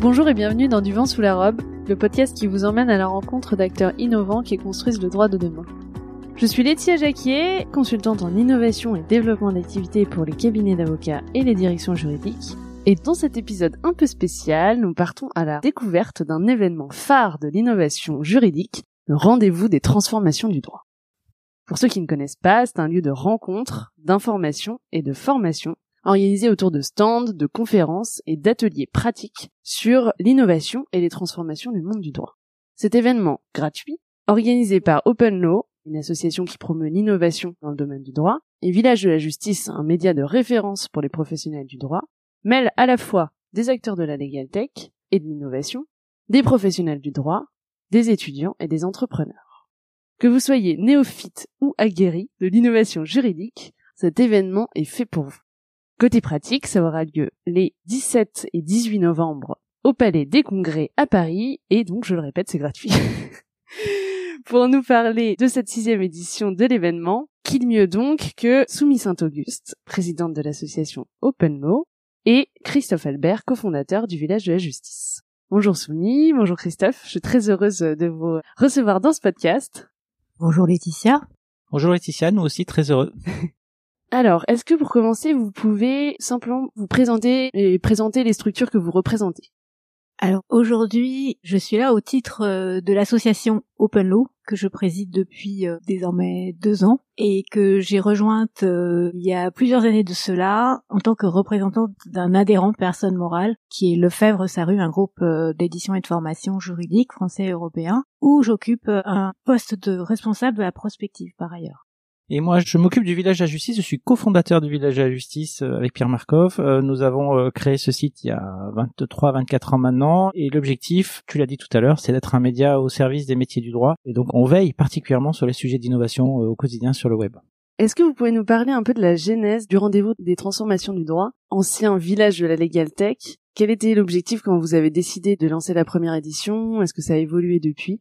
Bonjour et bienvenue dans Du vent sous la robe, le podcast qui vous emmène à la rencontre d'acteurs innovants qui construisent le droit de demain. Je suis Laetitia Jacquier, consultante en innovation et développement d'activités pour les cabinets d'avocats et les directions juridiques. Et dans cet épisode un peu spécial, nous partons à la découverte d'un événement phare de l'innovation juridique, le rendez-vous des transformations du droit. Pour ceux qui ne connaissent pas, c'est un lieu de rencontre, d'information et de formation organisé autour de stands, de conférences et d'ateliers pratiques sur l'innovation et les transformations du monde du droit. Cet événement gratuit, organisé par Open Law, une association qui promeut l'innovation dans le domaine du droit, et Village de la Justice, un média de référence pour les professionnels du droit, mêle à la fois des acteurs de la legal tech et de l'innovation, des professionnels du droit, des étudiants et des entrepreneurs. Que vous soyez néophyte ou aguerri de l'innovation juridique, cet événement est fait pour vous. Côté pratique, ça aura lieu les 17 et 18 novembre au Palais des Congrès à Paris, et donc je le répète, c'est gratuit. pour nous parler de cette sixième édition de l'événement, qui mieux donc que Soumi Saint-Auguste, présidente de l'association Open Law, et Christophe Albert, cofondateur du Village de la Justice. Bonjour Soumi, bonjour Christophe, je suis très heureuse de vous recevoir dans ce podcast. Bonjour Laetitia. Bonjour Laetitia, nous aussi très heureux. Alors, est-ce que pour commencer, vous pouvez simplement vous présenter et présenter les structures que vous représentez? Alors aujourd'hui, je suis là au titre euh, de l'association Open Law que je préside depuis euh, désormais deux ans et que j'ai rejointe euh, il y a plusieurs années de cela en tant que représentante d'un adhérent personne morale qui est Lefebvre Saru, un groupe d'édition et de formation juridique français et européen où j'occupe un poste de responsable de la prospective par ailleurs. Et moi, je m'occupe du village à justice. Je suis cofondateur du village à justice euh, avec Pierre Markov. Euh, nous avons euh, créé ce site il y a 23, 24 ans maintenant. Et l'objectif, tu l'as dit tout à l'heure, c'est d'être un média au service des métiers du droit. Et donc, on veille particulièrement sur les sujets d'innovation au quotidien sur le web. Est-ce que vous pouvez nous parler un peu de la genèse du rendez-vous des transformations du droit, ancien village de la Legal Tech? Quel était l'objectif quand vous avez décidé de lancer la première édition? Est-ce que ça a évolué depuis?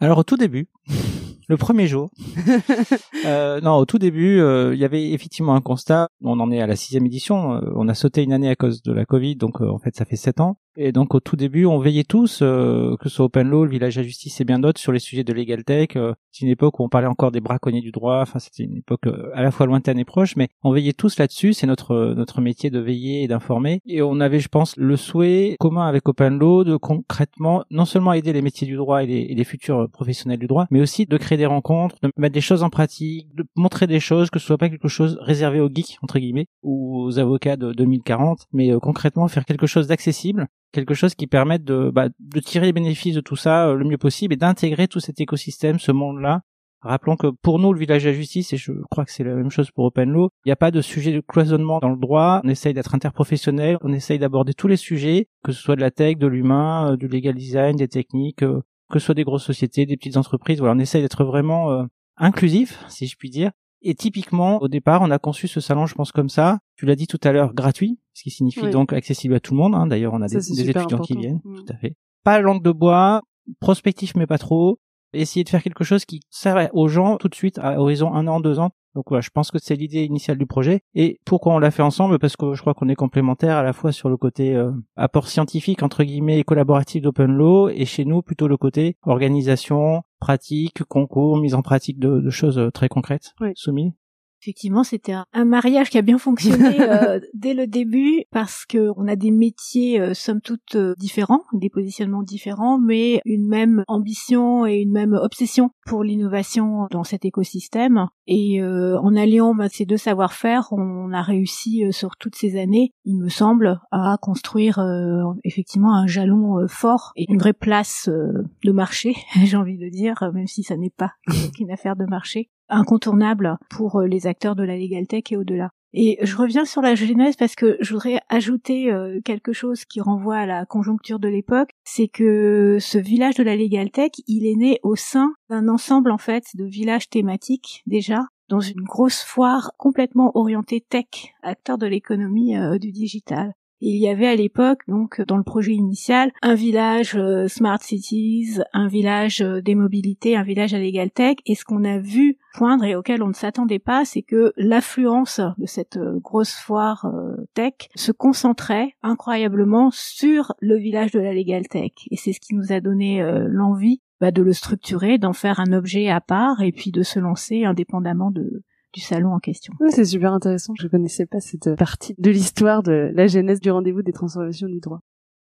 Alors au tout début, le premier jour. euh, non, au tout début, euh, il y avait effectivement un constat. On en est à la sixième édition. Euh, on a sauté une année à cause de la Covid, donc euh, en fait, ça fait sept ans. Et donc au tout début, on veillait tous, euh, que ce soit Open Law, le Village à Justice et bien d'autres, sur les sujets de Legal Tech. Euh, c'est une époque où on parlait encore des braconniers du droit. Enfin, c'était une époque euh, à la fois lointaine et proche, mais on veillait tous là-dessus. C'est notre notre métier de veiller et d'informer. Et on avait, je pense, le souhait commun avec Open Law de concrètement non seulement aider les métiers du droit et les, et les futurs professionnels du droit, mais aussi de créer des rencontres, de mettre des choses en pratique, de montrer des choses, que ce soit pas quelque chose réservé aux geeks entre guillemets ou aux avocats de 2040, mais concrètement faire quelque chose d'accessible quelque chose qui permette de, bah, de tirer les bénéfices de tout ça euh, le mieux possible et d'intégrer tout cet écosystème, ce monde-là. Rappelons que pour nous, le village de la justice, et je crois que c'est la même chose pour Open Law, il n'y a pas de sujet de cloisonnement dans le droit. On essaye d'être interprofessionnel, on essaye d'aborder tous les sujets, que ce soit de la tech, de l'humain, euh, du legal design, des techniques, euh, que ce soit des grosses sociétés, des petites entreprises. Voilà, on essaye d'être vraiment inclusif, si je puis dire, et typiquement, au départ, on a conçu ce salon, je pense comme ça. Tu l'as dit tout à l'heure, gratuit, ce qui signifie donc accessible à tout le monde. Hein. D'ailleurs, on a des, étudiants qui viennent, mm. tout à fait. Pas langue de bois, prospectif mais pas trop. Essayer de faire quelque chose qui sert aux gens tout de suite à horizon un an, deux ans. Donc voilà, je pense que c'est l'idée initiale du projet. Et pourquoi on l'a fait ensemble? Parce que je crois qu'on est complémentaires à la fois sur le côté euh, apport scientifique entre guillemets et collaboratif d'Open Law, et chez nous plutôt le côté organisation, pratique, concours, mise en pratique de, choses euh, très concrètes. Oui. Soumis Effectivement, c'était un, mariage qui a bien fonctionné euh, dès le début parce que on a des métiers euh, somme toute euh, différents, des positionnements différents, mais une même ambition et une même obsession pour l'innovation dans cet écosystème. Et en alliant bah, ces deux savoir-faire, on a réussi sur toutes ces années, il me semble, à construire effectivement un jalon fort et une vraie place de marché, j'ai envie de dire, même si ça n'est pas qu'une affaire de marché incontournable pour euh, les acteurs de la legal tech et au-delà. Et je reviens sur la genèse parce que je voudrais ajouter euh, quelque chose qui renvoie à la conjoncture de l'époque, c'est que ce village de la legal tech, il est né au sein d'un ensemble en fait de villages thématiques déjà dans une grosse foire complètement orientée tech, acteur de l'économie euh, du digital. Il y avait à l'époque, donc dans le projet initial, un village euh, Smart Cities, un village euh, des mobilités, un village à Legal Tech. Et ce qu'on a vu poindre et auquel on ne s'attendait pas, c'est que l'affluence de cette euh, grosse foire tech se concentrait incroyablement sur le village de la Legal Tech. Et c'est ce qui nous a donné l'envie bah, de le structurer, d'en faire un objet à part et puis de se lancer indépendamment de, du salon en question. c'est super intéressant. Je connaissais pas cette partie de l'histoire de la genèse du rendez-vous des transformations du droit.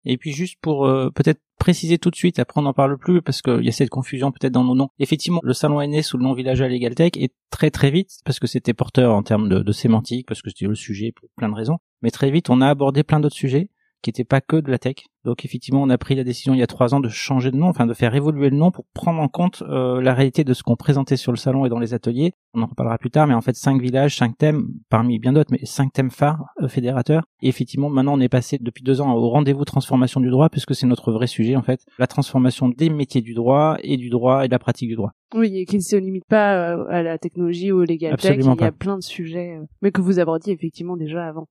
Et puis juste pour euh, peut-être préciser tout de suite, après on n'en parle plus parce qu'il y a cette confusion peut-être dans nos noms. Effectivement, le salon est né sous le nom Village à LegalTech et très très vite, parce que c'était porteur en termes de, de sémantique, parce que c'était le sujet pour plein de raisons, mais très vite on a abordé plein d'autres sujets qui n'était pas que de la tech. Donc effectivement, on a pris la décision il y a trois ans de changer de nom, enfin de faire évoluer le nom pour prendre en compte euh, la réalité de ce qu'on présentait sur le salon et dans les ateliers. On en reparlera plus tard, mais en fait cinq villages, cinq thèmes, parmi bien d'autres, mais cinq thèmes phares euh, fédérateurs. Et effectivement, maintenant on est passé depuis deux ans au rendez-vous transformation du droit, puisque c'est notre vrai sujet en fait, la transformation des métiers du droit et du droit et de la pratique du droit. Oui, et qui ne se limite pas euh, à la technologie ou au legal tech, il y a plein de sujets, mais que vous abordiez effectivement déjà avant.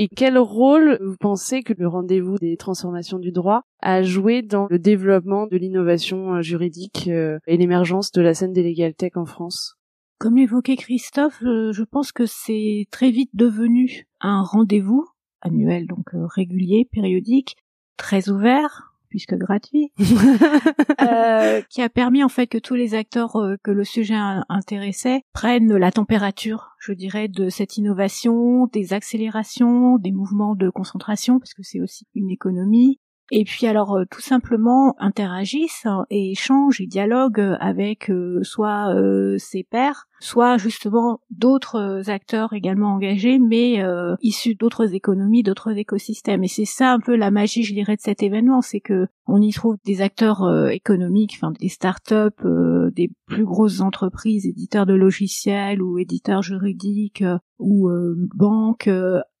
Et quel rôle vous pensez que le rendez-vous des transformations du droit a joué dans le développement de l'innovation euh, juridique euh, et l'émergence de la scène des legal tech en France? Comme l'évoquait Christophe, euh, je pense que c'est très vite devenu un rendez-vous annuel, donc régulier, périodique, très ouvert, puisque gratuit, euh, qui a permis en fait que tous les acteurs euh, que le sujet intéressait prennent la température, je dirais, de cette innovation, des accélérations, des mouvements de concentration, parce que c'est aussi une économie, et puis alors euh, tout simplement interagissent et échangent et dialoguent avec euh, soit euh, ses pairs, soit justement d'autres acteurs également engagés, mais issus d'autres économies, d'autres écosystèmes. Et c'est ça un peu la magie, je dirais, de cet événement, c'est que on y trouve des acteurs économiques, enfin des startups, des plus grosses entreprises, éditeurs de logiciels ou éditeurs juridiques ou banques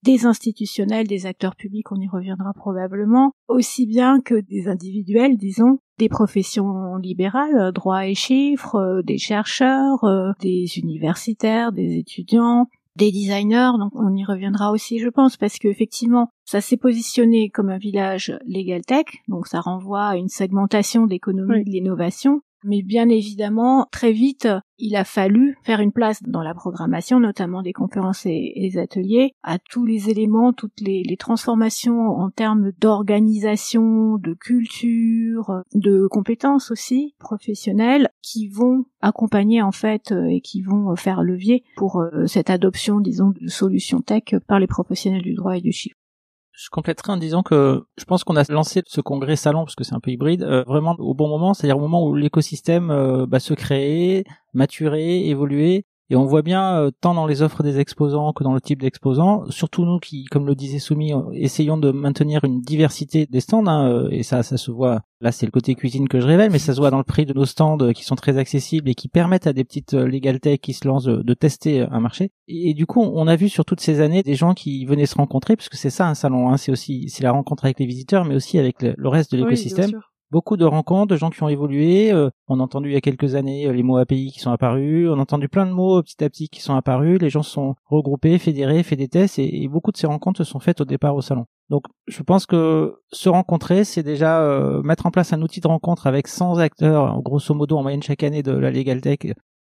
des institutionnels, des acteurs publics, on y reviendra probablement, aussi bien que des individuels, disons, des professions libérales, euh, droit et chiffres, euh, des chercheurs, euh, des universitaires, des étudiants, des designers, donc on y reviendra aussi, je pense, parce qu'effectivement, ça s'est positionné comme un village legal tech, donc ça renvoie à une segmentation d'économie de l'innovation, mais bien évidemment, très vite, il a fallu faire une place dans la programmation, notamment des conférences et, des ateliers, à tous les éléments, toutes les, transformations en termes d'organisation, de culture, de compétences aussi professionnelles, qui vont accompagner en fait euh, et qui vont faire levier pour euh, cette adoption, disons, de solutions tech par les professionnels du droit et du chiffre je compléterai en disant que je pense qu'on a lancé ce congrès salon parce que c'est un peu hybride euh, vraiment au bon moment, c'est-à-dire au moment où l'écosystème euh, bah, se créait, maturait, évoluait et on voit bien, euh, tant dans les offres des exposants que dans le type d'exposants, surtout nous qui, comme le disait Soumi, euh, essayons de maintenir une diversité des stands, hein, euh, et ça, ça se voit, là c'est le côté cuisine que je révèle, mais ça se voit dans le prix de nos stands qui sont très accessibles et qui permettent à des petites legal tech qui se lancent de, tester un marché. Et, du coup, on a vu sur toutes ces années des gens qui venaient se rencontrer, parce que c'est ça un salon, hein, c'est aussi c'est la rencontre avec les visiteurs, mais aussi avec le, reste de l'écosystème beaucoup de rencontres, de gens qui ont évolué. Euh, on a entendu il y a quelques années euh, les mots API qui sont apparus. On a entendu plein de mots euh, petit à petit qui sont apparus. Les gens se sont regroupés, fédérés, fait des tests et, beaucoup de ces rencontres se sont faites au départ au salon. Donc je pense que se rencontrer, c'est déjà mettre en place un outil de rencontre avec 100 acteurs, grosso modo en moyenne chaque année de la Legal Tech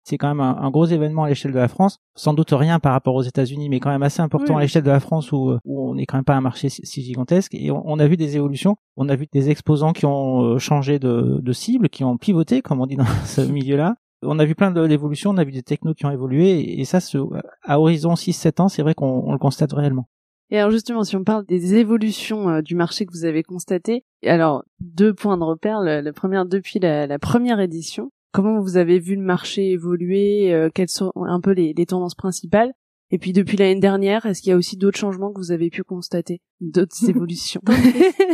c'est quand même un, gros événement à l'échelle de la France. Sans doute rien par rapport aux États-Unis, mais quand même assez important à l'échelle de la France où, où on n'est quand même pas un marché si, gigantesque. Et on, a vu des évolutions. On a vu des exposants qui ont euh, changé de, de cible, qui ont pivoté, comme on dit dans ce milieu-là. On a vu plein d'évolutions, on a vu des technos qui ont évolué, et ça, à horizon 6-7 ans, c'est vrai qu'on le constate réellement. Et alors justement, si on parle des évolutions euh, du marché que vous avez constatées, alors deux points de repère. La, première depuis la, la, première édition, comment vous avez vu le marché évoluer, euh, quelles sont un peu les, tendances principales. Et puis depuis l'année dernière, est-ce qu'il y a aussi d'autres changements que vous avez pu constater, d'autres évolutions?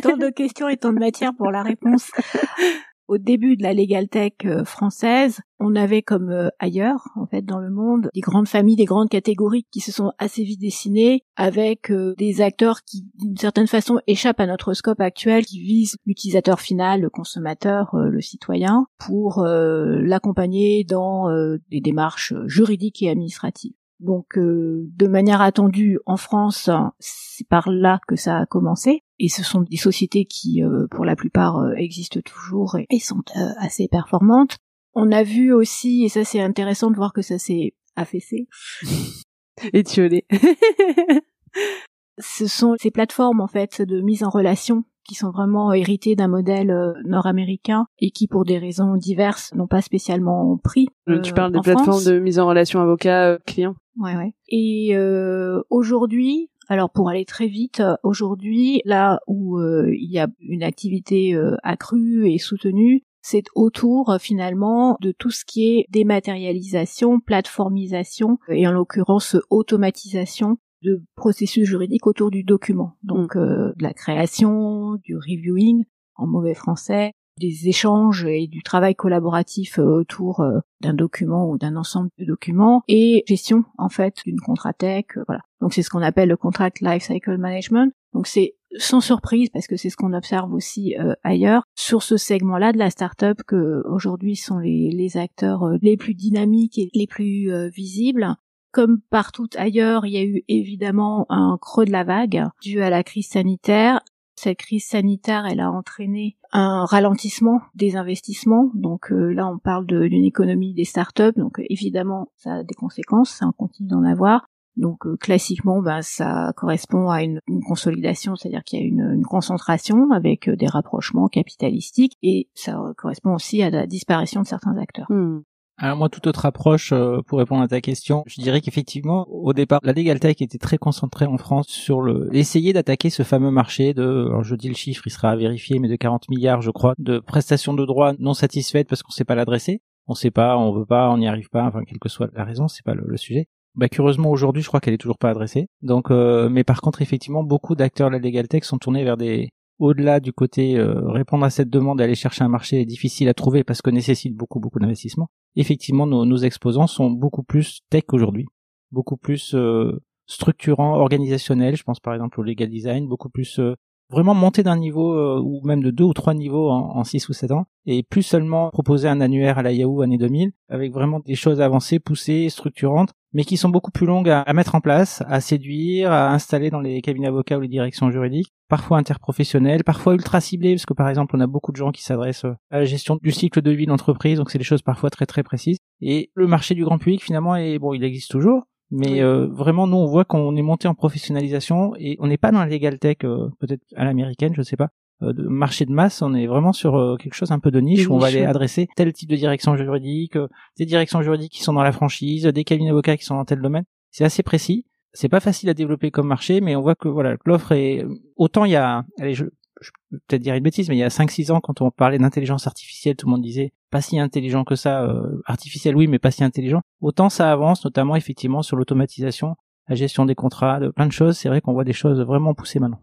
Tant, de, questions et tant de matière pour la réponse au début de la Legal Tech euh, française, on avait comme euh, ailleurs, en fait, dans le monde, des grandes familles, des grandes catégories qui se sont assez vite dessinées, avec euh, des acteurs qui, d'une certaine façon, échappent à notre scope actuel, qui visent l'utilisateur final, le consommateur, le citoyen, pour l'accompagner dans des démarches juridiques et administratives. Donc de manière attendue en France, c'est par là que ça a commencé. Et ce sont des sociétés qui, pour la plupart, existent toujours et, sont assez performantes. On a vu aussi, et ça c'est intéressant de voir que ça s'est affaissé. Étiolé. ce sont ces plateformes en fait de mise en relation qui sont vraiment héritées d'un modèle euh, nord-américain et qui pour des raisons diverses n'ont pas spécialement pris. Euh, tu parles des plateformes de mise en relation avocat-client. Ouais ouais. Et euh, aujourd'hui, alors pour aller très vite, aujourd'hui, là où il y a une activité accrue et soutenue, c'est autour finalement de tout ce qui est dématérialisation, plateformisation et en l'occurrence automatisation de processus juridiques autour du document. Donc mm. euh, de la création, du reviewing en mauvais français, des échanges et du travail collaboratif euh, autour euh, d'un document ou d'un ensemble de documents et gestion en fait d'une contratech voilà. Donc c'est ce qu'on appelle le contract lifecycle management. Donc c'est sans surprise parce que c'est ce qu'on observe aussi ailleurs sur ce segment-là de la startup que aujourd'hui sont les acteurs les plus dynamiques et les plus visibles. Comme partout ailleurs, il y a eu évidemment un creux de la vague dû à la crise sanitaire. Cette crise sanitaire, elle a entraîné un ralentissement des investissements. Donc euh, là, on parle d'une économie des startups. Donc évidemment, ça a des conséquences, ça continue d'en avoir. Donc euh, classiquement, ben, ça correspond à une, consolidation, c'est-à-dire qu'il y a une, concentration avec euh, des rapprochements capitalistiques, et ça correspond aussi à la disparition de certains acteurs. Hmm. Alors moi, toute autre approche euh, pour répondre à ta question, je dirais qu'effectivement, au départ, la Legal Tech était très concentrée en France sur le essayer d'attaquer ce fameux marché de, alors je dis le chiffre, il sera à vérifier, mais de 40 milliards, je crois, de prestations de droits non satisfaites parce qu'on sait pas l'adresser, on sait pas, on veut pas, on n'y arrive pas, enfin quelle que soit la raison, c'est pas le, sujet. Bah curieusement aujourd'hui, je crois qu'elle est toujours pas adressée. Donc, euh, mais par contre, effectivement, beaucoup d'acteurs de la Legal Tech sont tournés vers des au-delà du côté euh, répondre à cette demande, aller chercher un marché difficile à trouver parce que nécessite beaucoup beaucoup d'investissement. Effectivement, nos, nos, exposants sont beaucoup plus tech aujourd'hui, beaucoup plus euh, structurants, organisationnels. Je pense par exemple au legal design, beaucoup plus euh, vraiment monter d'un niveau ou même de deux ou trois niveaux en, en six ou sept ans et plus seulement proposer un annuaire à la Yahoo année 2000 avec vraiment des choses avancées, poussées, structurantes mais qui sont beaucoup plus longues à, mettre en place, à séduire, à installer dans les cabinets avocats ou les directions juridiques, parfois interprofessionnelles, parfois ultra ciblées, parce que par exemple on a beaucoup de gens qui s'adressent à la gestion du cycle de vie de l'entreprise, donc c'est des choses parfois très très précises. Et le marché du grand public finalement est bon, il existe toujours, mais euh, vraiment nous on voit qu'on est monté en professionnalisation et on n'est pas dans la legal tech euh, peut-être à l'américaine, je sais pas, euh, de marché de masse, on est vraiment sur euh, quelque chose un peu de niche où on va aller adresser tel type de direction juridique, euh, des directions juridiques qui sont dans la franchise, des cabinets d'avocats qui sont dans tel domaine. C'est assez précis. C'est pas facile à développer comme marché, mais on voit que voilà, l'offre est autant il y a allez, je, je peux peut-être dire une bêtise, mais il y a 5-6 ans, quand on parlait d'intelligence artificielle, tout le monde disait pas si intelligent que ça, euh, artificiel oui, mais pas si intelligent. Autant ça avance, notamment effectivement sur l'automatisation, la gestion des contrats, de plein de choses. C'est vrai qu'on voit des choses vraiment poussées maintenant.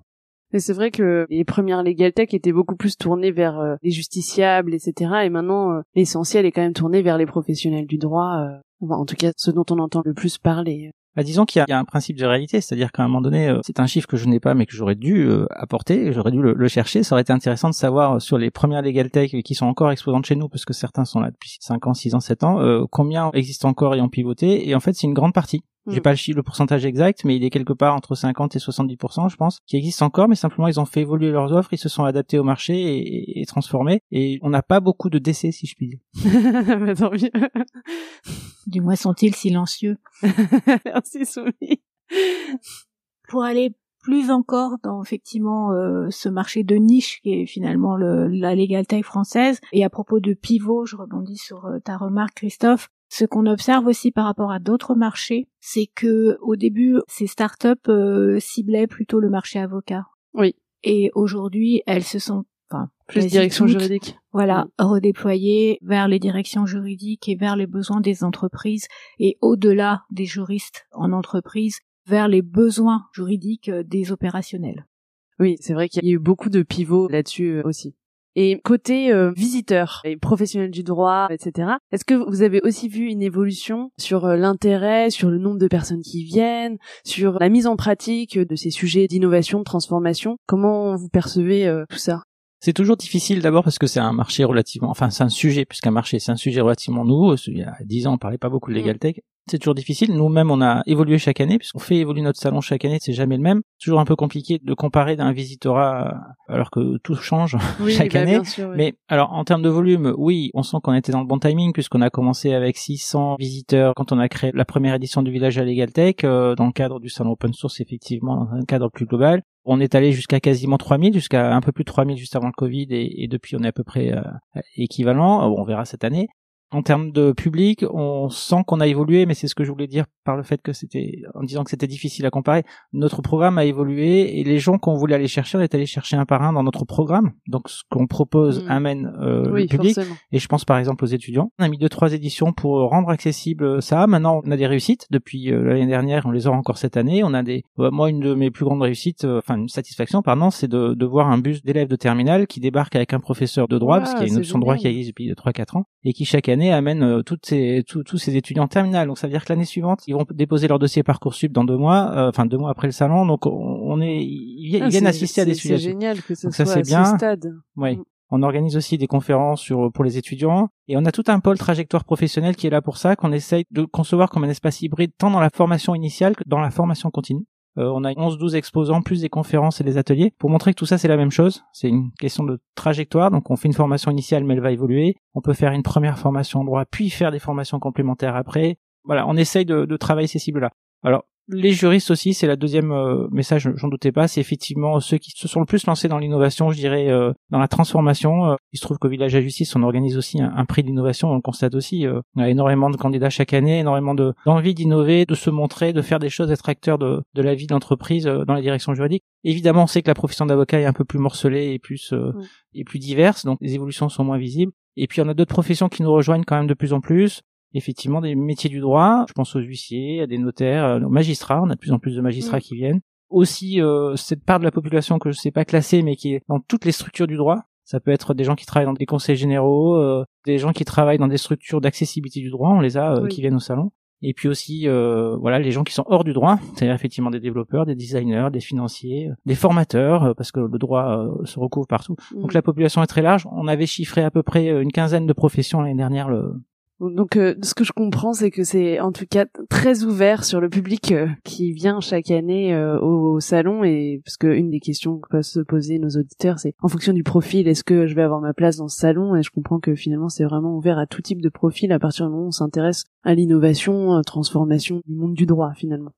Mais c'est vrai que les premières legal tech étaient beaucoup plus tournées vers euh, les justiciables, etc. Et maintenant, euh, l'essentiel est quand même tourné vers les professionnels du droit. Euh, en tout cas, ce dont on entend le plus parler. Bah, disons qu'il y, a un principe de réalité, c'est-à-dire qu'à un moment donné, c'est un chiffre que je n'ai pas, mais que j'aurais dû apporter, j'aurais dû le, chercher. Ça aurait été intéressant de savoir sur les premières legal tech qui sont encore exposantes chez nous, parce que certains sont là depuis 5 ans, 6 ans, 7 ans, combien existent encore et ont pivoté. Et en fait, c'est une grande partie. J'ai mm. pas le, le pourcentage exact, mais il est quelque part entre 50 et 70%, je pense, qui existe encore, mais simplement ils ont fait évoluer leurs offres, ils se sont adaptés au marché et, et, transformés, et on n'a pas beaucoup de décès, si je puis dire. bah, tant mieux. Du moins sont-ils silencieux? Merci Soumi. Pour aller plus encore dans effectivement euh, ce marché de niche qui est finalement le, la legal tech française. Et à propos de pivot, je rebondis sur euh, ta remarque Christophe. Ce qu'on observe aussi par rapport à d'autres marchés, c'est que au début, ces startups euh, ciblaient plutôt le marché avocat. Oui. Et aujourd'hui, elles se sont enfin plus direction juridique. Voilà, redéployées vers les directions juridiques et vers les besoins des entreprises et au-delà des juristes en entreprise vers les besoins juridiques des opérationnels. Oui, c'est vrai qu'il y a eu beaucoup de pivots là-dessus euh, aussi. Et côté euh, visiteurs et professionnels du droit, etc., est-ce que vous avez aussi vu une évolution sur euh, l'intérêt, sur le nombre de personnes qui viennent, sur la mise en pratique de ces sujets d'innovation, de transformation? Comment vous percevez euh, tout ça? C'est toujours difficile d'abord parce que c'est un marché relativement, enfin c'est un sujet puisqu'un marché c'est un sujet relativement nouveau. Il y a dix ans on parlait pas beaucoup de Mm. legal tech. C'est toujours difficile. Nous-mêmes on a évolué chaque année puisqu'on fait évoluer notre salon chaque année. C'est jamais le même. C'est toujours un peu compliqué de comparer d'un visitorat alors que tout change Oui, chaque bah, année. bien sûr, oui. Mais alors en termes de volume, oui, on sent qu'on était dans le bon timing puisqu'on a commencé avec 600 visiteurs quand on a créé la première édition du village à Legal Tech euh, dans le cadre du salon open source effectivement dans un cadre plus global. On est allé jusqu'à quasiment 3000, jusqu'à un peu plus de 3000 juste avant le Covid et, et depuis on est à peu près euh, équivalent. On verra cette année. En termes de public, on sent qu'on a évolué, mais c'est ce que je voulais dire par le fait que c'était, en disant que c'était difficile à comparer. Notre programme a évolué et les gens qu'on voulait aller chercher, on est allé chercher un par un dans notre programme. Donc ce qu'on propose Mm. amène euh, oui, le public. forcément. Et je pense par exemple aux étudiants. On a mis deux trois éditions pour rendre accessible ça. Maintenant, on a des réussites depuis euh, l'année dernière. On les aura encore cette année. On a des. euh, moi, une de mes plus grandes réussites, euh, enfin une satisfaction, pardon, c'est de, de voir un bus d'élèves de terminale qui débarque avec un professeur de droit, parce qu'il y a une option de droit qui existe depuis 3-4 ans, et qui chaque année amène euh, toutes ces, tous, tous ces étudiants en terminale. Donc ça veut dire que l'année suivante, ils vont déposer leur dossier parcoursup dans deux mois, euh, enfin deux mois après le salon. Donc on, est, ils, Ah, viennent c'est- assister à des sujets. C'est génial que ce Donc ça, soit c'est à bien. ce stade. Oui. Mm. On organise aussi des conférences sur, pour les étudiants et on a tout un pôle trajectoire professionnelle qui est là pour ça, qu'on essaye de concevoir comme un espace hybride tant dans la formation initiale que dans la formation continue. Euh, on a 11-12 exposants, plus des conférences et des ateliers, pour montrer que tout ça c'est la même chose. C'est une question de trajectoire, donc on fait une formation initiale mais elle va évoluer. On peut faire une première formation en droit, puis faire des formations complémentaires après. Voilà, on essaye de, de travailler ces cibles-là. Alors, les juristes aussi, c'est la deuxième euh, message, j'en doutais pas, c'est effectivement ceux qui se sont le plus lancés dans l'innovation, je dirais, euh, dans la transformation. Euh, il se trouve qu'au village à justice, on organise aussi un, un prix d'innovation, on le constate aussi. euh, on a énormément de candidats chaque année, énormément de d'envie d'innover, de se montrer, de faire des choses, d'être acteur de, de la vie de l'entreprise euh, dans la direction juridique. Évidemment, on sait que la profession d'avocat est un peu plus morcelée et plus euh, Mm. et plus diverse, donc les évolutions sont moins visibles. Et puis on a d'autres professions qui nous rejoignent quand même de plus en plus effectivement des métiers du droit. Je pense aux huissiers, à des notaires, euh, aux magistrats. On a de plus en plus de magistrats Mm. qui viennent. Aussi euh, cette part de la population que je sais pas classer, mais qui est dans toutes les structures du droit. Ça peut être des gens qui travaillent dans des conseils généraux, euh, des gens qui travaillent dans des structures d'accessibilité du droit. On les a euh, Oui. qui viennent au salon. Et puis aussi, euh, voilà, les gens qui sont hors du droit, c'est-à-dire effectivement des développeurs, des designers, des financiers, des formateurs, parce que le droit euh, se recouvre partout. Donc Mm. la population est très large. On avait chiffré à peu près une quinzaine de professions l'année dernière. Le... Donc, euh, ce que je comprends, c'est que c'est en tout cas très ouvert sur le public euh, qui vient chaque année euh, au, salon et parce que une des questions que peuvent se poser nos auditeurs, c'est en fonction du profil, est-ce que je vais avoir ma place dans ce salon? Et je comprends que finalement, c'est vraiment ouvert à tout type de profil à partir du moment où on s'intéresse à l'innovation, transformation du monde du droit finalement.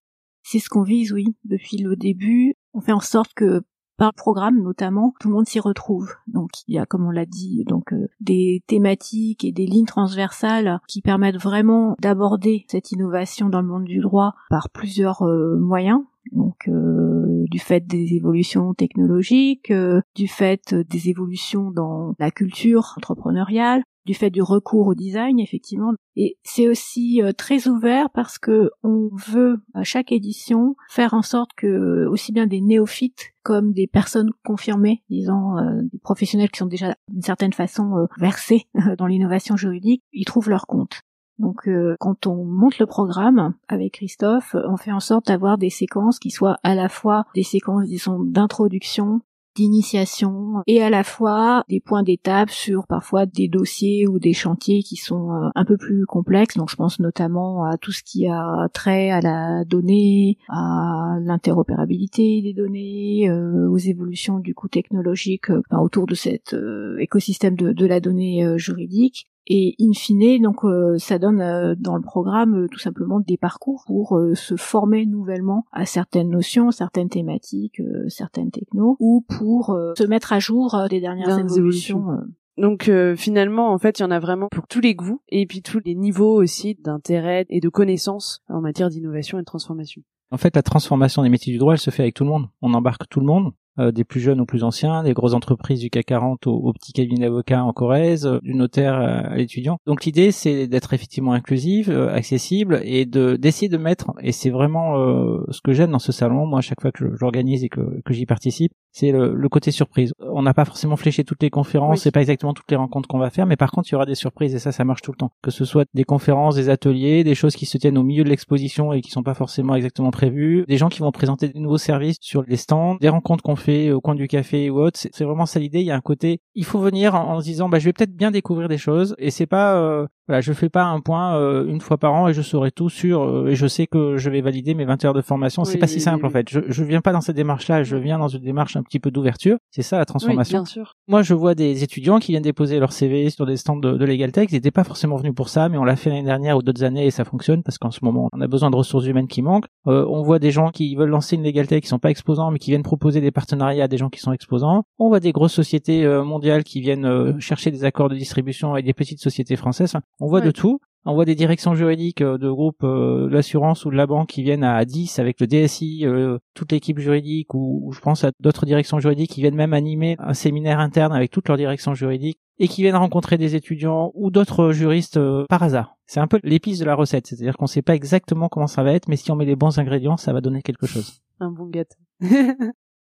C'est ce qu'on vise, oui. Depuis le début, on fait en sorte que par programme notamment, tout le monde s'y retrouve. Donc il y a, comme on l'a dit, donc euh, des thématiques et des lignes transversales qui permettent vraiment d'aborder cette innovation dans le monde du droit par plusieurs euh, moyens. Donc euh, du fait des évolutions technologiques, euh, du fait des évolutions dans la culture entrepreneuriale, du fait du recours au design effectivement. Et c'est aussi euh, très ouvert parce que on veut à chaque édition faire en sorte que aussi bien des néophytes comme des personnes confirmées disons euh, des professionnels qui sont déjà d'une certaine façon euh, versés dans l'innovation juridique ils trouvent leur compte. Donc euh, quand on monte le programme avec Christophe, on fait en sorte d'avoir des séquences qui soient à la fois des séquences disons d'introduction, d'initiation et à la fois des points d'étape sur parfois des dossiers ou des chantiers qui sont euh, un peu plus complexes. Donc je pense notamment à tout ce qui a trait à la donnée, à l'interopérabilité des données, euh, aux évolutions du coup technologique euh, autour de cet écosystème de, la donnée juridique. Et in fine, donc euh, ça donne euh, dans le programme euh, tout simplement des parcours pour euh, se former nouvellement à certaines notions, certaines thématiques, euh, certaines technos, ou pour euh, se mettre à jour euh, des dernières évolutions. euh. Donc euh, finalement, en fait, il y en a vraiment pour tous les goûts et puis tous les niveaux aussi d'intérêt et de connaissances en matière d'innovation et de transformation. En fait, la transformation des métiers du droit, elle se fait avec tout le monde. On embarque tout le monde, des plus jeunes aux plus anciens, des grosses entreprises du CAC 40 aux, aux petits cabinets d'avocats en Corrèze, euh, du notaire à, à l'étudiant. Donc l'idée, c'est d'être effectivement inclusive, euh, accessible et de d'essayer de mettre. Et c'est vraiment euh, ce que j'aime dans ce salon. Moi, à chaque fois que j'organise et que, que j'y participe, c'est le, côté surprise. On n'a pas forcément fléché toutes les conférences, c'est pas exactement toutes les rencontres qu'on va faire, mais par contre il y aura des surprises et ça, ça marche tout le temps. Que ce soit des conférences, des ateliers, des choses qui se tiennent au milieu de l'exposition et qui sont pas forcément exactement prévues, des gens qui vont présenter des nouveaux services sur les stands, des rencontres qu'on fait au coin du café ou autre. C'est vraiment ça l'idée. Il y a un côté, il faut venir en, se disant, bah je vais peut-être bien découvrir des choses et c'est pas euh, voilà, je fais pas un point euh, une fois par an et je saurai tout sur euh, et je sais que je vais valider mes 20 heures de formation. c'est pas si simple en fait. Je, je viens pas dans cette démarche-là, je viens dans une démarche un petit peu d'ouverture. C'est ça la transformation. bien sûr. Moi, je vois des étudiants qui viennent déposer leur CV sur des stands de, de LegalTech. Ils n'étaient pas forcément venus pour ça, mais on l'a fait l'année dernière ou d'autres années et ça fonctionne parce qu'en ce moment, on a besoin de ressources humaines qui manquent. Euh, on voit des gens qui veulent lancer une LegalTech qui sont pas exposants, mais qui viennent proposer des partenariats à des gens qui sont exposants. On voit des grosses sociétés mondiales qui viennent chercher des accords de distribution avec des petites sociétés françaises. On voit de tout on voit des directions juridiques euh, de groupes euh, de l'assurance ou de la banque qui viennent à 10 avec le DSI, euh, toute l'équipe juridique, ou, je pense à d'autres directions juridiques qui viennent même animer un séminaire interne avec toute leur direction juridique et qui viennent rencontrer des étudiants ou d'autres juristes par hasard. C'est un peu l'épice de la recette, c'est-à-dire qu'on ne sait pas exactement comment ça va être, mais si on met les bons ingrédients, ça va donner quelque chose. Un bon gâteau.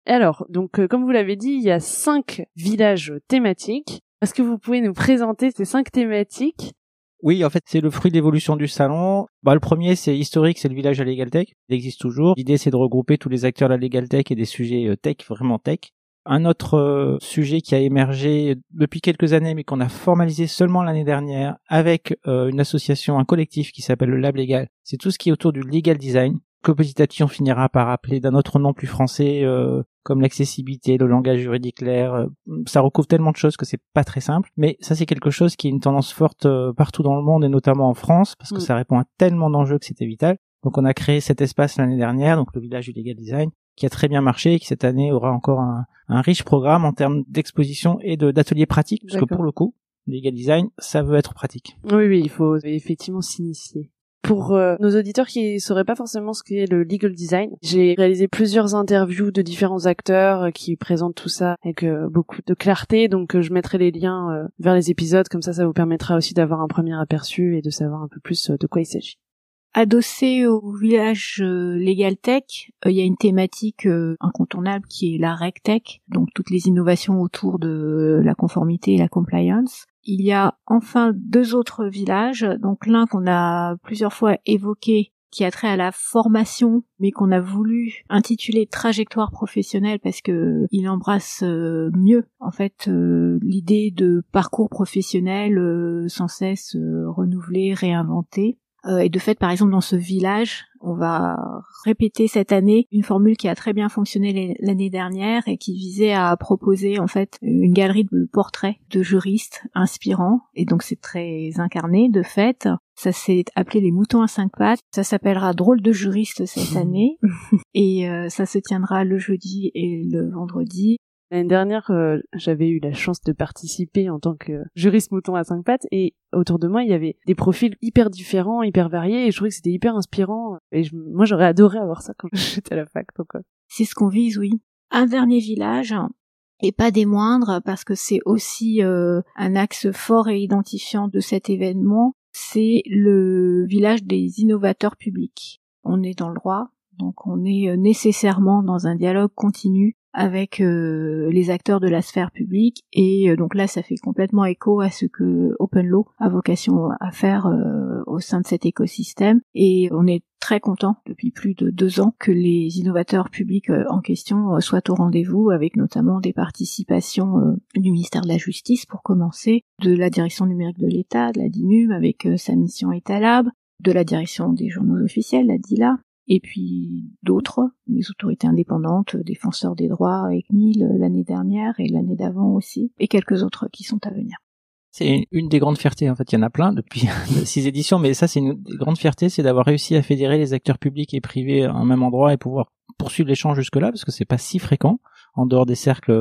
Alors, donc comme vous l'avez dit, il y a cinq villages thématiques. Est-ce que vous pouvez nous présenter ces cinq thématiques oui, en fait, c'est le fruit de l'évolution du salon. Bah, le premier, c'est historique, c'est le village à Legal Tech. Il existe toujours. L'idée, c'est de regrouper tous les acteurs de la Legal Tech et des sujets euh, tech, vraiment tech. Un autre euh, sujet qui a émergé depuis quelques années, mais qu'on a formalisé seulement l'année dernière avec euh, une association, un collectif qui s'appelle le Lab Legal, c'est tout ce qui est autour du legal design que petit à petit on finira par appeler d'un autre nom plus français euh, comme l'accessibilité, le langage juridique clair. Euh, ça recouvre tellement de choses que c'est pas très simple, mais ça c'est quelque chose qui est une tendance forte euh, partout dans le monde et notamment en France parce que mm. ça répond à tellement d'enjeux que c'était vital. Donc on a créé cet espace l'année dernière, donc le village du legal design, qui a très bien marché et qui cette année aura encore un, un riche programme en termes d'exposition et d'ateliers pratiques, parce que pour le coup, legal design, ça veut être pratique. Oui, oui, il faut effectivement s'initier. Pour euh, nos auditeurs qui sauraient pas forcément ce qu'est le legal design, j'ai réalisé plusieurs interviews de différents acteurs euh, qui présentent tout ça avec euh, beaucoup de clarté, donc je mettrai les liens vers les épisodes, comme ça ça vous permettra aussi d'avoir un premier aperçu et de savoir un peu plus de quoi il s'agit. Adossé au village Legal Tech, il y a une thématique incontournable qui est la RegTech, donc toutes les innovations autour de la conformité et la compliance. Il y a enfin deux autres villages, donc l'un qu'on a plusieurs fois évoqué qui a trait à la formation, mais qu'on a voulu intituler trajectoire professionnelle parce que il embrasse euh, mieux en fait euh, l'idée de parcours professionnel euh, sans cesse renouvelé, réinventé. Et de fait, par exemple, dans ce village, on va répéter cette année une formule qui a très bien fonctionné l'année dernière et qui visait à proposer en fait une galerie de portraits de juristes inspirants. Et donc c'est très incarné de fait. Ça s'est appelé les moutons à cinq pattes. Ça s'appellera drôle de juriste cette année. et euh, ça se tiendra le jeudi et le vendredi L'année dernière, euh, j'avais eu la chance de participer en tant que juriste mouton à cinq pattes et autour de moi, il y avait des profils hyper différents, hyper variés et je trouvais que c'était hyper inspirant et moi j'aurais adoré avoir ça quand j'étais à la fac. C'est ce qu'on vise, oui. Un dernier village et pas des moindres parce que c'est aussi euh, un axe fort et identifiant de cet événement, c'est le village des innovateurs publics. On est dans le droit, donc on est euh, nécessairement dans un dialogue continu avec euh, les acteurs de la sphère publique et euh, donc là ça fait complètement écho à ce que Open Law a vocation à faire euh, au sein de cet écosystème. Et on est très content depuis plus de deux ans que les innovateurs publics en question soient au rendez-vous avec notamment des participations du ministère de la Justice pour commencer, de la direction numérique de l'État, de la DINUM avec sa mission Etalab, de la direction des journaux officiels, la DILA, et puis d'autres, des autorités indépendantes, défenseurs des droits, ECNIL l'année dernière et l'année d'avant aussi, et quelques autres qui sont à venir. C'est une des grandes fiertés, en fait, il y en a plein depuis six éditions, mais ça c'est une des grandes c'est d'avoir réussi à fédérer les acteurs publics et privés en même endroit et pouvoir poursuivre l'échange jusque-là, parce que c'est pas si fréquent en dehors des cercles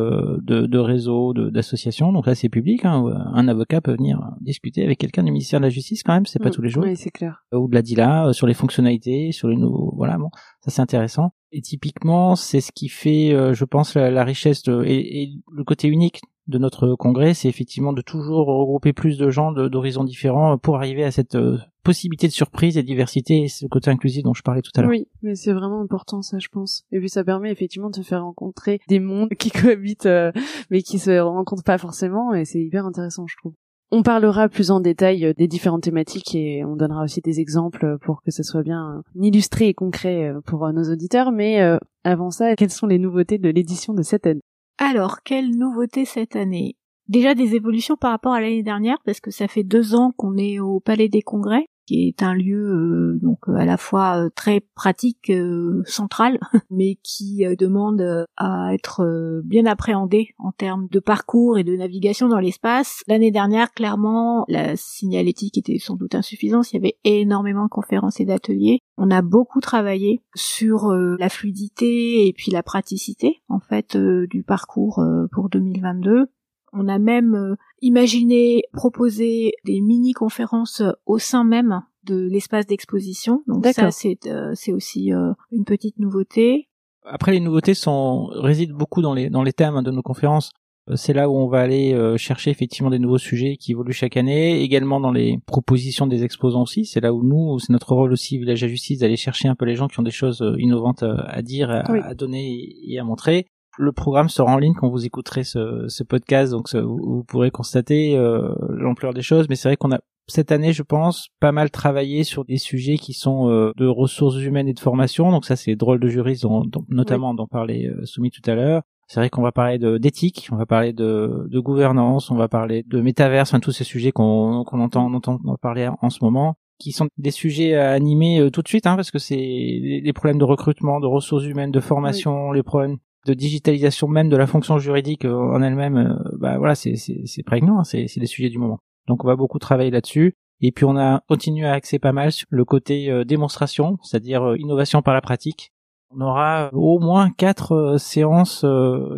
de, de réseaux, d'associations. Donc là, c'est public. Hein, un avocat peut venir discuter avec quelqu'un du ministère de la Justice quand même. C'est pas mm. tous les jours. Oui, c'est clair. Ou de la DILA euh, sur les fonctionnalités, sur les nouveaux. Voilà, bon, ça c'est intéressant. Et typiquement, c'est ce qui fait, euh, je pense, la, richesse de, et, le côté unique de notre congrès, c'est effectivement de toujours regrouper plus de gens d'horizons différents pour arriver à cette euh, possibilité de surprise et diversité et ce côté inclusif dont je parlais tout à l'heure. Oui, mais c'est vraiment important ça, je pense. Et puis ça permet effectivement de se faire rencontrer des mondes qui cohabitent, euh, mais qui se rencontrent pas forcément, et c'est hyper intéressant, je trouve. On parlera plus en détail euh, des différentes thématiques et on donnera aussi des exemples pour que ça soit bien illustré et concret pour nos auditeurs. Mais avant ça, quelles sont les nouveautés de l'édition de cette année? Alors, quelle nouveauté cette année? Déjà des évolutions par rapport à l'année dernière, parce que ça fait deux ans qu'on est au Palais des Congrès, qui est un lieu euh, donc à la fois euh, très pratique, euh, central, mais qui demande à être bien appréhendé en termes de parcours et de navigation dans l'espace. L'année dernière, clairement, la signalétique était sans doute insuffisante. Il y avait énormément de conférences et d'ateliers. On a beaucoup travaillé sur la fluidité et puis la praticité en fait du parcours pour 2022. On a même euh, imaginé proposer des mini-conférences au sein même de l'espace d'exposition. Donc ça, c'est euh, c'est aussi euh, une petite nouveauté. Après, les nouveautés sont résident beaucoup dans les dans les thèmes de nos conférences. C'est là où on va aller chercher effectivement des nouveaux sujets qui évoluent chaque année, également dans les propositions des exposants aussi. C'est là où nous, c'est notre rôle aussi, Village à Justice, d'aller chercher un peu les gens qui ont des choses innovantes à dire, à donner et à montrer le programme sera en ligne quand vous écouterez ce, podcast, donc vous, pourrez constater euh, l'ampleur des choses. Mais c'est vrai qu'on a cette année, je pense, pas mal travaillé sur des sujets qui sont euh, de ressources humaines et de formation. Donc ça, c'est drôle de juriste, notamment d'en parler euh, soumis tout à l'heure. C'est vrai qu'on va parler d'éthique, on va parler de, gouvernance, on va parler de métaverse, enfin tous ces sujets qu'on entend, entend parler en ce moment qui sont des sujets à animer tout de suite, hein, parce que c'est les problèmes de recrutement, de ressources humaines, de formation, les problèmes de digitalisation même de la fonction juridique euh, en elle-même, euh, bah voilà, c'est prégnant, hein, c'est des sujets du moment. Donc on va beaucoup travailler là-dessus. Et puis on a continué à axer pas mal sur le côté euh, démonstration, c'est-à-dire innovation par la pratique. On aura au moins quatre séances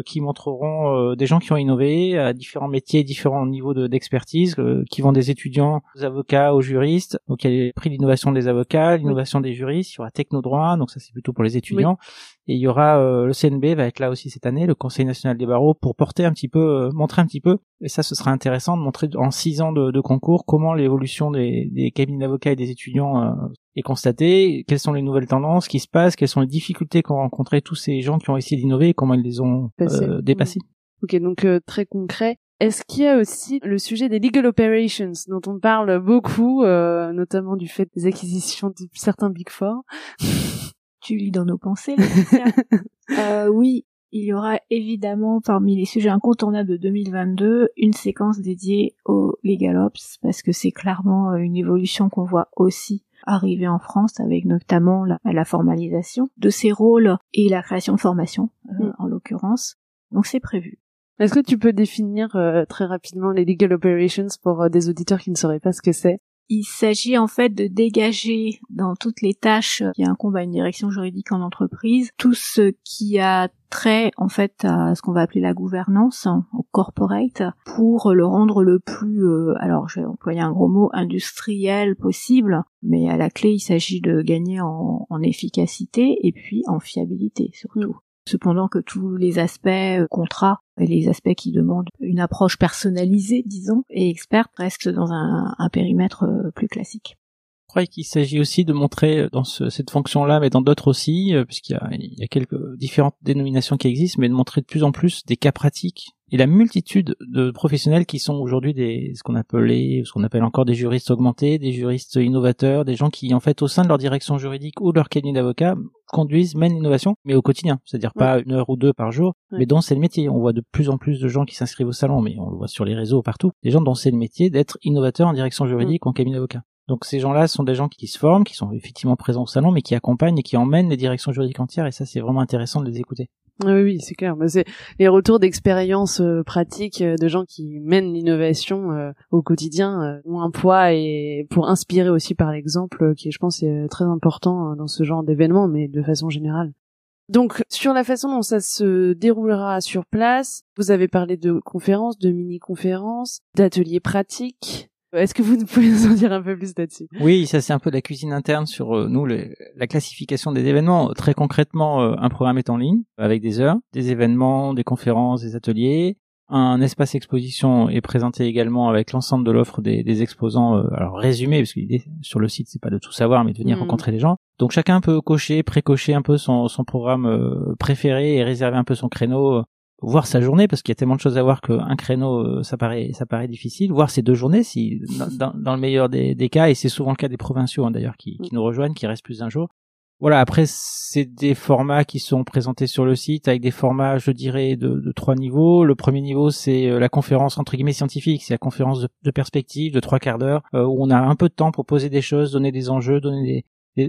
qui montreront des gens qui ont innové à différents métiers, différents niveaux d'expertise, qui vont des étudiants aux avocats, aux juristes. Donc il y a les prix d'innovation des avocats, l'innovation des juristes, il y aura technodroit, donc ça c'est plutôt pour les étudiants. Et il y aura euh, le CNB va être là aussi cette année, le Conseil national des barreaux, pour porter un petit peu, euh, montrer un petit peu. Et ça, ce sera intéressant de montrer en six ans de, concours comment l'évolution des, des cabinets d'avocats et des étudiants euh, est constatée, quelles sont les nouvelles tendances qui se passent, quelles sont les difficultés qu'ont rencontrées tous ces gens qui ont essayé d'innover et comment ils les ont dépassées. Ok, donc très concret. Est-ce qu'il y a aussi le sujet des legal operations dont on parle beaucoup, notamment du fait des acquisitions de certains Big Four? Tu lis dans nos pensées. euh, oui, il y aura évidemment parmi les sujets incontournables de 2022 une séquence dédiée au Legal Ops parce que c'est clairement euh, une évolution qu'on voit aussi arriver en France avec notamment la, formalisation de ces rôles et la création de formations euh, mm. en l'occurrence. Donc c'est prévu. Est-ce que tu peux définir euh, très rapidement les legal operations pour des auditeurs qui ne sauraient pas ce que c'est? Il s'agit en fait de dégager dans toutes les tâches qui incombent à une direction juridique en entreprise tout ce qui a trait en fait à ce qu'on va appeler la gouvernance au corporate pour le rendre le plus euh, alors je vais employer un gros mot industriel possible mais à la clé il s'agit de gagner en efficacité et puis en fiabilité surtout cependant que tous les aspects euh, contrats et les aspects qui demandent une approche personnalisée, disons, et experte restent dans un, périmètre euh, plus classique. Je crois qu'il s'agit aussi de montrer dans cette fonction-là, mais dans d'autres aussi, euh, puisqu'il y a, quelques différentes dénominations qui existent, mais de montrer de plus en plus des cas pratiques et la multitude de professionnels qui sont aujourd'hui des ce qu'on appelait ce qu'on appelle encore des juristes augmentés, des juristes innovateurs, des gens qui en fait au sein de leur direction juridique ou leur cabinet d'avocat conduisent mènent l'innovation mais au quotidien, c'est-à-dire pas une heure ou deux par jour, mais dont c'est le métier. On voit de plus en plus de gens qui s'inscrivent au salon, mais on le voit sur les réseaux partout, des gens dont c'est le métier d'être innovateur en direction juridique ou en cabinet d'avocat. Donc ces gens-là sont des gens qui se forment, qui sont effectivement présents au salon, mais qui accompagnent et qui emmènent les directions juridiques entières, et ça c'est vraiment intéressant de les écouter. Oui, oui, c'est clair. C'est les retours d'expérience euh, pratiques euh, de gens qui mènent l'innovation euh, au quotidien ont un poids et pour inspirer aussi par l'exemple, qui je pense est très important dans ce genre d'événement, mais de façon générale. Donc sur la façon dont ça se déroulera sur place, vous avez parlé de conférences, de mini-conférences, d'ateliers pratiques. Est-ce que vous pouvez nous en dire un peu plus là-dessus? Oui, ça c'est un peu la cuisine interne sur euh, nous, la classification des événements. Très concrètement, euh, un programme est en ligne avec des heures, des événements, des conférences, des ateliers. Un espace exposition est présenté également avec l'ensemble de l'offre des, des, exposants, euh, alors résumé, parce que l'idée sur le site c'est pas de tout savoir, mais de venir mm. rencontrer les gens. Donc chacun peut cocher, précocher un peu son, son programme euh, préféré et réserver un peu son créneau, euh, voir sa journée, parce qu'il y a tellement de choses à voir qu'un créneau ça paraît ça paraît difficile. Voir ces deux journées, si dans, dans, le meilleur des, des, cas, et c'est souvent le cas des provinciaux hein, d'ailleurs qui, qui mm. nous rejoignent, qui restent plus d'un jour voilà, après c'est des formats qui sont présentés sur le site avec des formats, je dirais, de, trois niveaux. Le premier niveau, c'est euh, la conférence entre guillemets scientifique, c'est la conférence de, perspective de trois quarts d'heure euh, où on a un peu de temps pour poser des choses, donner des enjeux, donner des,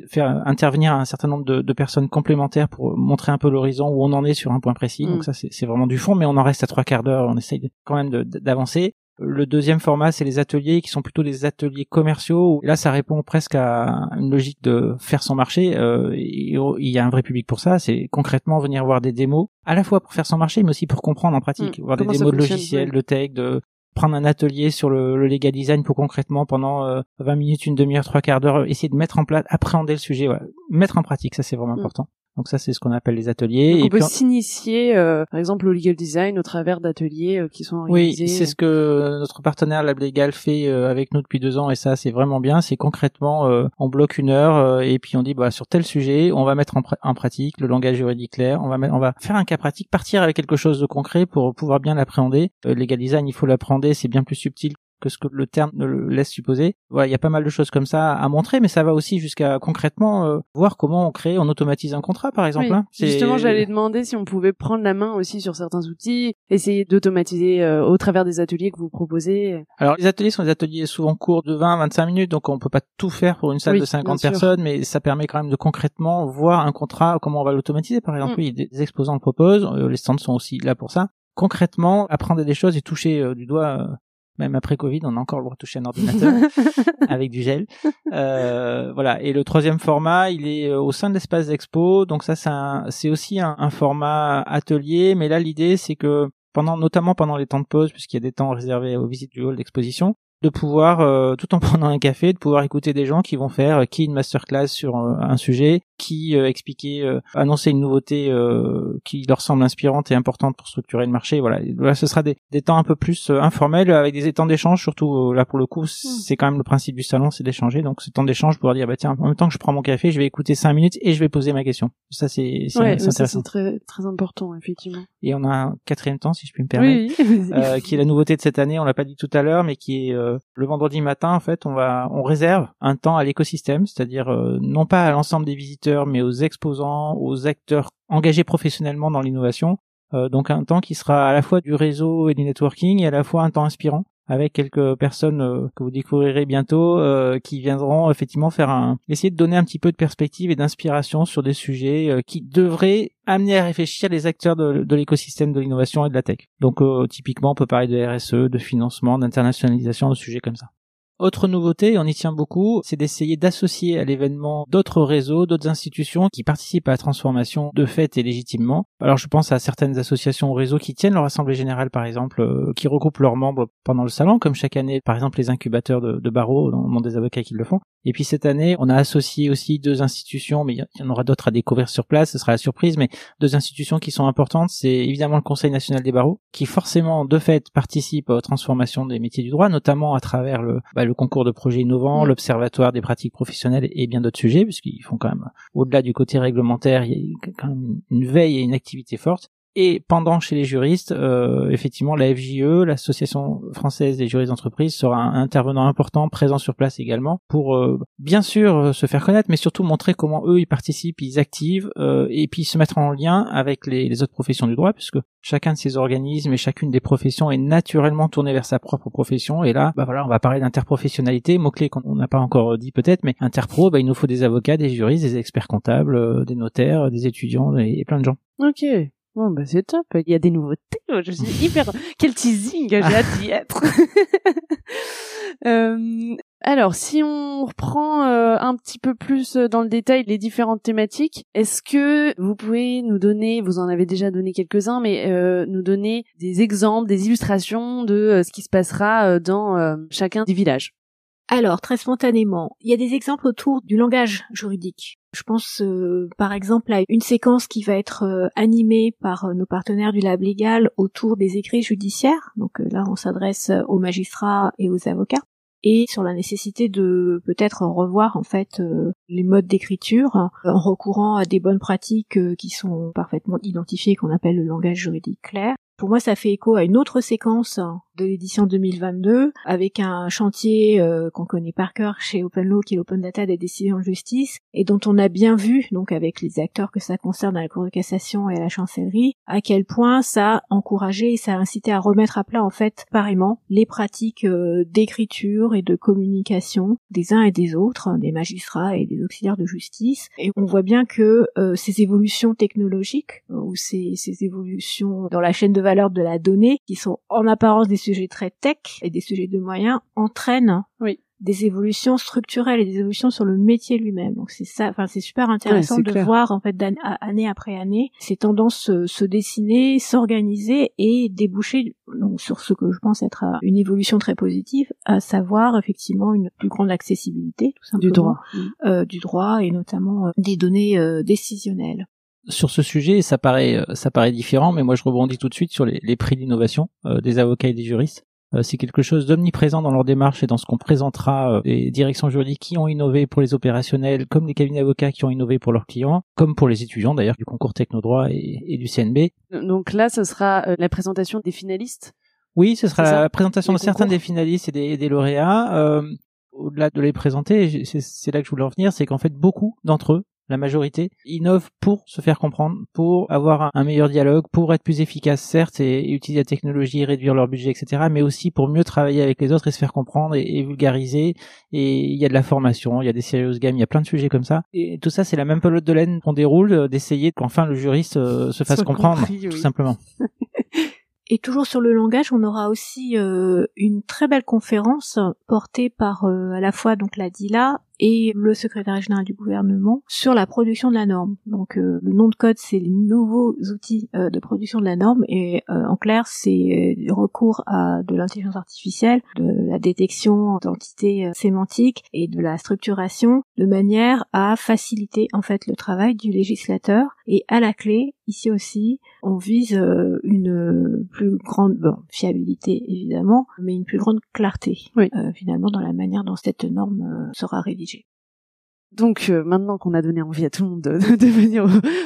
faire intervenir un certain nombre de, personnes complémentaires pour montrer un peu l'horizon où on en est sur un point précis. Donc mm. ça c'est vraiment du fond, mais on en reste à trois quarts d'heure. On essaye quand même d'avancer. Le deuxième format, c'est les ateliers qui sont plutôt des ateliers commerciaux. là, ça répond presque à une logique de faire son marché. Euh, il y a un vrai public pour ça. C'est concrètement venir voir des démos, à la fois pour faire son marché, mais aussi pour comprendre en pratique, mmh. voir des démos de logiciels, de tech, de prendre un atelier sur le, le legal design pour concrètement pendant 20 euh, minutes, une demi-heure, trois quarts d'heure, essayer de mettre en place, appréhender le sujet, mettre en pratique, ça c'est vraiment mmh. important. Donc ça, c'est ce qu'on appelle les ateliers. Donc on peut s'initier, euh, par exemple, au legal design au travers d'ateliers euh, qui sont organisés. Oui, c'est ce que notre partenaire Lab Legal fait euh, avec nous depuis deux ans, et ça, c'est vraiment bien. C'est concrètement, on bloque une heure et puis on dit, bah sur tel sujet, on va mettre en, pratique le langage juridique clair. On va mettre, on va faire un cas pratique, partir avec quelque chose de concret pour pouvoir bien l'appréhender. le legal design, il faut l'appréhender, c'est bien plus subtil que ce que le terme le laisse supposer. Voilà, il y a pas mal de choses comme ça à montrer, mais ça va aussi jusqu'à concrètement euh, voir comment on crée, on automatise un contrat, par exemple. Hein. Justement, j'allais demander si on pouvait prendre la main aussi sur certains outils, essayer d'automatiser euh, au travers des ateliers que vous proposez. Alors, les ateliers sont des ateliers souvent courts de 20-25 minutes, donc on peut pas tout faire pour une salle de 50 personnes, mais ça permet quand même de concrètement voir un contrat, comment on va l'automatiser. Par exemple, mm. oui, des exposants le proposent, euh, les stands sont aussi là pour ça concrètement apprendre des choses et toucher du doigt même après Covid, on a encore le droit de toucher un ordinateur avec du gel. Euh, voilà. Et le troisième format, il est euh, au sein de l'espace d'expo. Donc ça, c'est aussi un, format atelier. Mais là, l'idée, c'est que pendant, notamment pendant les temps de pause, puisqu'il y a des temps réservés aux visites du hall d'exposition, de pouvoir, euh, tout en prenant un café, de pouvoir écouter des gens qui vont faire euh, qui une masterclass sur euh, un sujet, qui expliquer, annoncer une nouveauté qui leur semble inspirante et importante pour structurer le marché. Voilà, là, ce sera des, des temps un peu plus informels avec des temps d'échange. Surtout là pour le coup, hmm. c'est quand même le principe du salon, c'est d'échanger. Donc ce temps d'échange pour dire bah tiens, en même temps que je prends mon café, je vais écouter cinq minutes et je vais poser ma question. Ça c'est ouais, c'est très très important effectivement. Et on a un quatrième temps si je puis me permettre, oui. qui est la nouveauté de cette année. On l'a pas dit tout à l'heure, mais qui est euh, le vendredi matin en fait on va on réserve un temps à l'écosystème c'est-à-dire euh, non pas à l'ensemble des visiteurs mais aux exposants aux acteurs engagés professionnellement dans l'innovation. Euh, donc un temps qui sera à la fois du réseau et du networking et à la fois un temps inspirant avec quelques personnes que vous découvrirez bientôt qui viendront effectivement faire un essayer de donner un petit peu de perspective et d'inspiration sur des sujets qui devraient amener à réfléchir les acteurs de, l'écosystème de l'innovation et de la tech. Donc euh, typiquement, on peut parler de RSE, de financement, d'internationalisation, de sujets comme ça. Autre nouveauté, on y tient beaucoup, c'est d'essayer d'associer à l'événement d'autres réseaux, d'autres institutions qui participent à la transformation de fait et légitimement. Alors je pense à certaines associations ou réseaux qui tiennent leur assemblée générale par exemple, euh, qui regroupent leurs membres pendant le salon, comme chaque année par exemple les incubateurs de, barreaux dans le monde des avocats qui le font. Et puis cette année, on a associé aussi deux institutions, mais il y en aura d'autres à découvrir sur place, ce sera la surprise, mais deux institutions qui sont importantes, c'est évidemment le Conseil national des barreaux, qui forcément de fait participe aux transformations des métiers du droit, notamment à travers le, bah, le concours de projets innovants, mmh. l'observatoire des pratiques professionnelles et bien d'autres sujets, puisqu'ils font quand même, au-delà du côté réglementaire, il y a quand même une veille et une activité forte. Et pendant chez les juristes, euh, effectivement, la FJE, l'Association française des juristes d'entreprise, sera un intervenant important, présent sur place également, pour euh, bien sûr euh, se faire connaître, mais surtout montrer comment eux ils participent, ils activent, et puis se mettre en lien avec les, autres professions du droit, puisque chacun de ces organismes et chacune des professions est naturellement tournée vers sa propre profession. Et là, bah voilà, on va parler d'interprofessionnalité, mot clé qu'on n'a pas encore dit peut-être, mais interpro, bah, il nous faut des avocats, des juristes, des experts comptables, des notaires, des étudiants et plein de gens. Ok, Bon, bah c'est top. Il y a des nouveautés. Je suis hyper. Quel teasing J'ai hâte d'y être. euh, alors, si on reprend euh, un petit peu plus euh, dans le détail les différentes thématiques, est-ce que vous pouvez nous donner, vous en avez déjà donné quelques-uns, mais euh, nous donner des exemples, des illustrations de ce qui se passera dans chacun des villages? Alors, très spontanément, il y a des exemples autour du langage juridique. Je pense euh, par exemple à une séquence qui va être euh, animée par euh, nos partenaires du Lab Légal autour des écrits judiciaires. Donc là, on s'adresse aux magistrats et aux avocats et sur la nécessité de peut-être revoir en fait les modes d'écriture en recourant à des bonnes pratiques qui sont parfaitement identifiées qu'on appelle le langage juridique clair. Pour moi, ça fait écho à une autre séquence de l'édition 2022 avec un chantier euh, qu'on connaît par cœur chez OpenLaw qui est l'Open Data des décisions de justice et dont on a bien vu donc avec les acteurs que ça concerne à la Cour de cassation et à la chancellerie à quel point ça a encouragé et ça a incité à remettre à plat en fait pareillement les pratiques euh, d'écriture et de communication des uns et des autres, des magistrats et des auxiliaires de justice. Et on voit bien que euh, ces évolutions technologiques ou ces, ces évolutions dans la chaîne de valeur de la donnée qui sont en apparence des sujets très tech et des sujets de moyens entraînent des évolutions structurelles et des évolutions sur le métier lui-même. Donc c'est ça, enfin c'est super intéressant de voir en fait année après année ces tendances se, dessiner, s'organiser et déboucher donc sur ce que je pense être une évolution très positive, à savoir effectivement une plus grande accessibilité tout simplement du droit, euh, du droit et notamment euh, des données euh, décisionnelles sur ce sujet, ça paraît, euh, ça paraît différent, mais moi je rebondis tout de suite sur les, prix d'innovation euh, des avocats et des juristes. Euh, c'est quelque chose d'omniprésent dans leur démarche et dans ce qu'on présentera des directions juridiques qui ont innové pour les opérationnels, comme les cabinets d'avocats qui ont innové pour leurs clients, comme pour les étudiants d'ailleurs du concours Technodroit et, et du CNB. Donc là, ce sera la présentation des finalistes? Oui, ce sera la présentation de certains des finalistes et des, des lauréats. au-delà de les présenter, c'est là que je voulais en venir, c'est qu'en fait beaucoup d'entre eux la majorité, innovent pour se faire comprendre, pour avoir un meilleur dialogue, pour être plus efficace certes et, utiliser la technologie, réduire leur budget, etc. Mais aussi pour mieux travailler avec les autres et se faire comprendre et, vulgariser. Et il y a de la formation, il y a des serious games, il y a plein de sujets comme ça. Et tout ça, c'est la même pelote de laine qu'on déroule, euh, d'essayer qu'enfin le juriste euh, se fasse comprendre, tout simplement. Et toujours sur le langage, on aura aussi euh, une très belle conférence portée par à la fois donc la DILA et le secrétaire général du gouvernement sur la production de la norme. Donc euh, le nom de code c'est les nouveaux outils euh, de production de la norme et euh, en clair c'est recours à de l'intelligence artificielle, de la détection d'entités sémantiques et de la structuration de manière à faciliter en fait le travail du législateur et à la clé ici aussi on vise une plus grande fiabilité évidemment mais une plus grande clarté finalement dans la manière dont cette norme sera rédigée. Donc euh, maintenant qu'on a donné envie à tout le monde de, de venir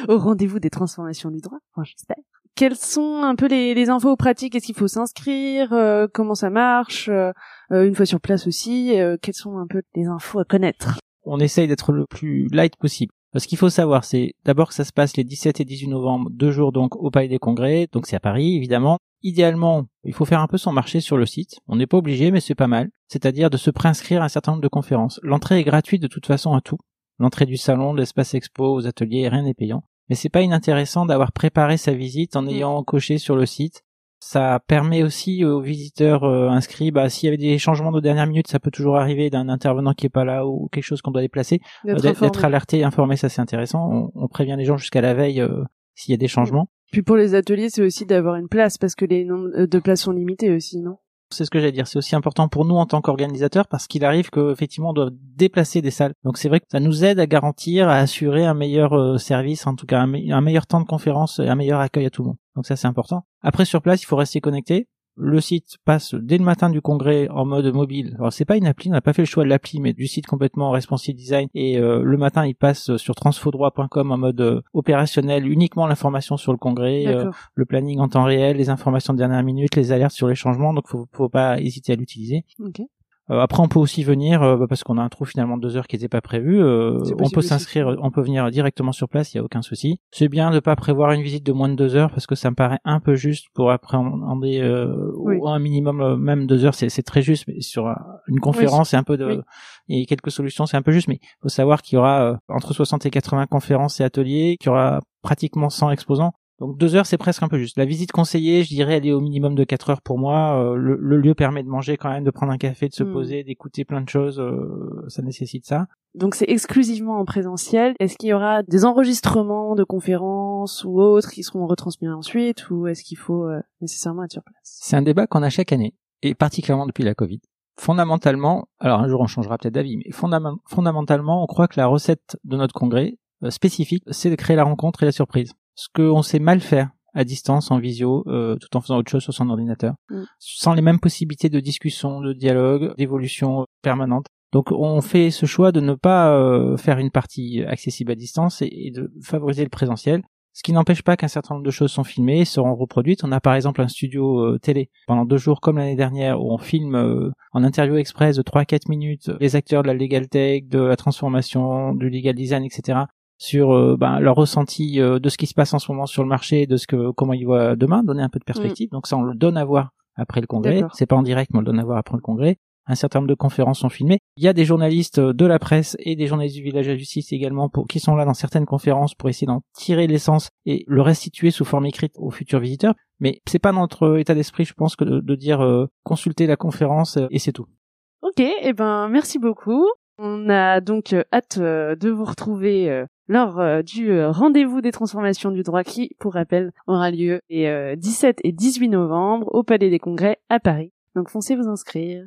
au, rendez-vous des transformations du droit, enfin, j'espère. Quelles sont un peu les, les infos pratiques? Est-ce qu'il faut s'inscrire? Euh, Comment ça marche? Euh, Une fois sur place aussi, quelles sont un peu les infos à connaître? On essaye d'être le plus light possible. Ce qu'il faut savoir, c'est d'abord que ça se passe les 17 et 18 novembre, deux jours donc au Palais des Congrès, donc c'est à Paris évidemment. Idéalement, il faut faire un peu son marché sur le site. On n'est pas obligé, mais c'est pas mal. C'est-à-dire de se préinscrire à un certain nombre de conférences. L'entrée est gratuite de toute façon à tout. L'entrée du salon, de l'espace expo, aux ateliers, rien n'est payant. Mais c'est pas inintéressant d'avoir préparé sa visite en mm. ayant coché sur le site. Ça permet aussi aux visiteurs euh, inscrits, bah, s'il y avait des changements de dernière minute, ça peut toujours arriver d'un intervenant qui est pas là ou quelque chose qu'on doit déplacer, d'être alerté, informé, ça c'est intéressant. On, prévient les gens jusqu'à la veille euh, s'il y a des changements. Puis pour les ateliers, c'est aussi d'avoir une place parce que les nombres de places sont limités aussi, non? C'est ce que j'allais dire. C'est aussi important pour nous en tant qu'organisateurs parce qu'il arrive qu'effectivement on doit déplacer des salles. Donc c'est vrai que ça nous aide à garantir, à assurer un meilleur euh, service, en tout cas un, meilleur temps de conférence et un meilleur accueil à tout le monde. Donc ça c'est important. Après sur place, il faut rester connecté le site passe dès le matin du congrès en mode mobile. Alors c'est pas une appli, on n'a pas fait le choix de l'appli, mais du site complètement responsive design. Et euh, le matin, il passe sur transfodroit.com en mode euh, opérationnel, uniquement l'information sur le congrès, euh, le planning en temps réel, les informations de dernière minute, les alertes sur les changements. Donc faut, faut pas hésiter à l'utiliser. Euh, après, on peut aussi venir euh, bah, parce qu'on a un trou finalement de deux heures qui n'était pas prévu. Euh, on peut s'inscrire, on peut venir directement sur place, il y a aucun souci. C'est bien de pas prévoir une visite de moins de deux heures parce que ça me paraît un peu juste pour appréhender ou un minimum même deux heures, c'est très juste. Mais sur une conférence, c'est un peu de et quelques solutions, c'est un peu juste. Mais il faut savoir qu'il y aura entre 60 et 80 conférences et ateliers, qu'il y aura pratiquement 100 exposants. Donc deux heures, c'est presque un peu juste. La visite conseillée, je dirais, elle est au minimum de quatre heures pour moi. Euh, le, lieu permet de manger quand même, de prendre un café, de se hmm. poser, d'écouter plein de choses. Euh, ça nécessite ça. Donc c'est exclusivement en présentiel. Est-ce qu'il y aura des enregistrements de conférences ou autres qui seront retransmis ensuite, ou est-ce qu'il faut euh, nécessairement être sur place? C'est un débat qu'on a chaque année, et particulièrement depuis la Covid. Fondamentalement, alors un jour on changera peut-être d'avis, mais fondamentalement, on croit que la recette de notre congrès spécifique, c'est de créer la rencontre et la surprise. Ce qu'on sait mal faire à distance, en visio, euh, tout en faisant autre chose sur son ordinateur, mm. sans les mêmes possibilités de discussion, de dialogue, d'évolution permanente. Donc on fait ce choix de ne pas euh, faire une partie accessible à distance et, de favoriser le présentiel. Ce qui n'empêche pas qu'un certain nombre de choses sont filmées, seront reproduites. On a par exemple un studio euh, télé pendant deux jours comme l'année dernière où on filme en interview express de 3-4 minutes les acteurs de la legal tech, de la transformation, du legal design, etc sur euh, ben, leur ressenti euh, de ce qui se passe en ce moment sur le marché, de ce que comment ils voient demain, donner un peu de perspective. Mm. Donc ça, on le donne à voir après le congrès. C'est pas en direct, mais on le donne à voir après le congrès. Un certain nombre de conférences sont filmées. Il y a des journalistes de la presse et des journalistes du village à justice également pour, qui sont là dans certaines conférences pour essayer d'en tirer l'essence et le restituer sous forme écrite aux futurs visiteurs. Mais c'est pas notre état d'esprit, je pense, que de, dire euh, consulter la conférence et c'est tout. Ok, et eh ben merci beaucoup. On a donc hâte de vous retrouver lors euh, du euh, rendez-vous des transformations du droit qui, pour rappel, aura lieu les 17 euh, et 18 novembre au Palais des Congrès à Paris. Donc foncez vous inscrire.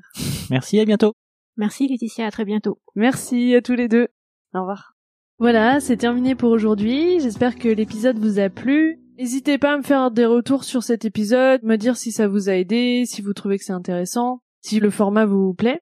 Merci, à bientôt. Merci Laetitia, à très bientôt. Merci à tous les deux. Au revoir. Voilà, c'est terminé pour aujourd'hui. J'espère que l'épisode vous a plu. N'hésitez pas à me faire des retours sur cet épisode, me dire si ça vous a aidé, si vous trouvez que c'est intéressant, si le format vous plaît.